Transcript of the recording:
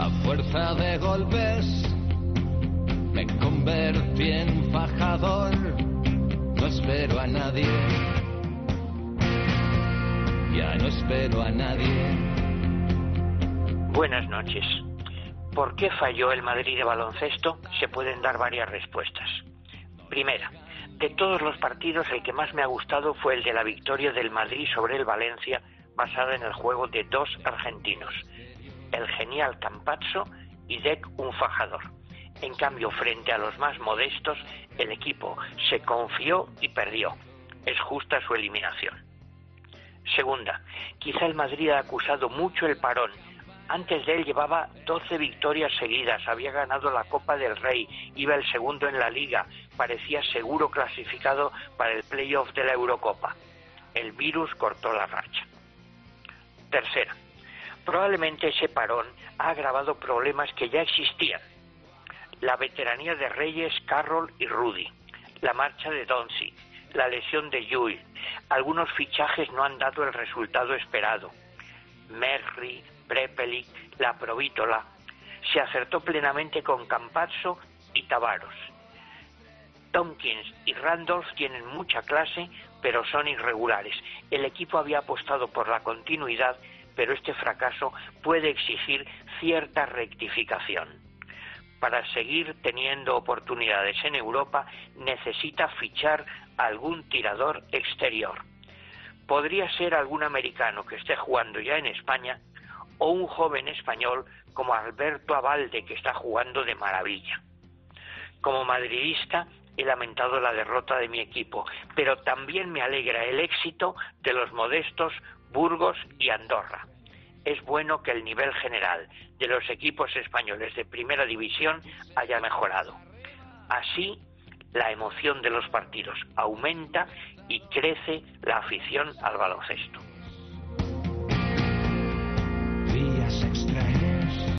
A fuerza de golpes me convertí en fajador. No espero a nadie. Ya no espero a nadie. Buenas noches. ¿Por qué falló el Madrid de baloncesto? Se pueden dar varias respuestas. Primera, de todos los partidos el que más me ha gustado fue el de la victoria del Madrid sobre el Valencia basada en el juego de dos argentinos, el genial Campazzo y Deck un fajador. En cambio, frente a los más modestos, el equipo se confió y perdió. Es justa su eliminación. Segunda, quizá el Madrid ha acusado mucho el parón. Antes de él llevaba 12 victorias seguidas, había ganado la Copa del Rey, iba el segundo en la liga, parecía seguro clasificado para el playoff de la Eurocopa. El virus cortó la racha. Tercera, probablemente ese parón ha agravado problemas que ya existían. La veteranía de Reyes, Carroll y Rudy, la marcha de Donzi, la lesión de Yui, algunos fichajes no han dado el resultado esperado. Merri, Prepelic, la Provítola. Se acertó plenamente con Campazzo y Tavaros. Tompkins y Randolph tienen mucha clase, pero son irregulares. El equipo había apostado por la continuidad, pero este fracaso puede exigir cierta rectificación. Para seguir teniendo oportunidades en Europa necesita fichar algún tirador exterior. Podría ser algún americano que esté jugando ya en España o un joven español como Alberto Abalde que está jugando de maravilla. Como madridista he lamentado la derrota de mi equipo, pero también me alegra el éxito de los modestos Burgos y Andorra. Es bueno que el nivel general de los equipos españoles de primera división haya mejorado. Así, la emoción de los partidos aumenta y crece la afición al baloncesto.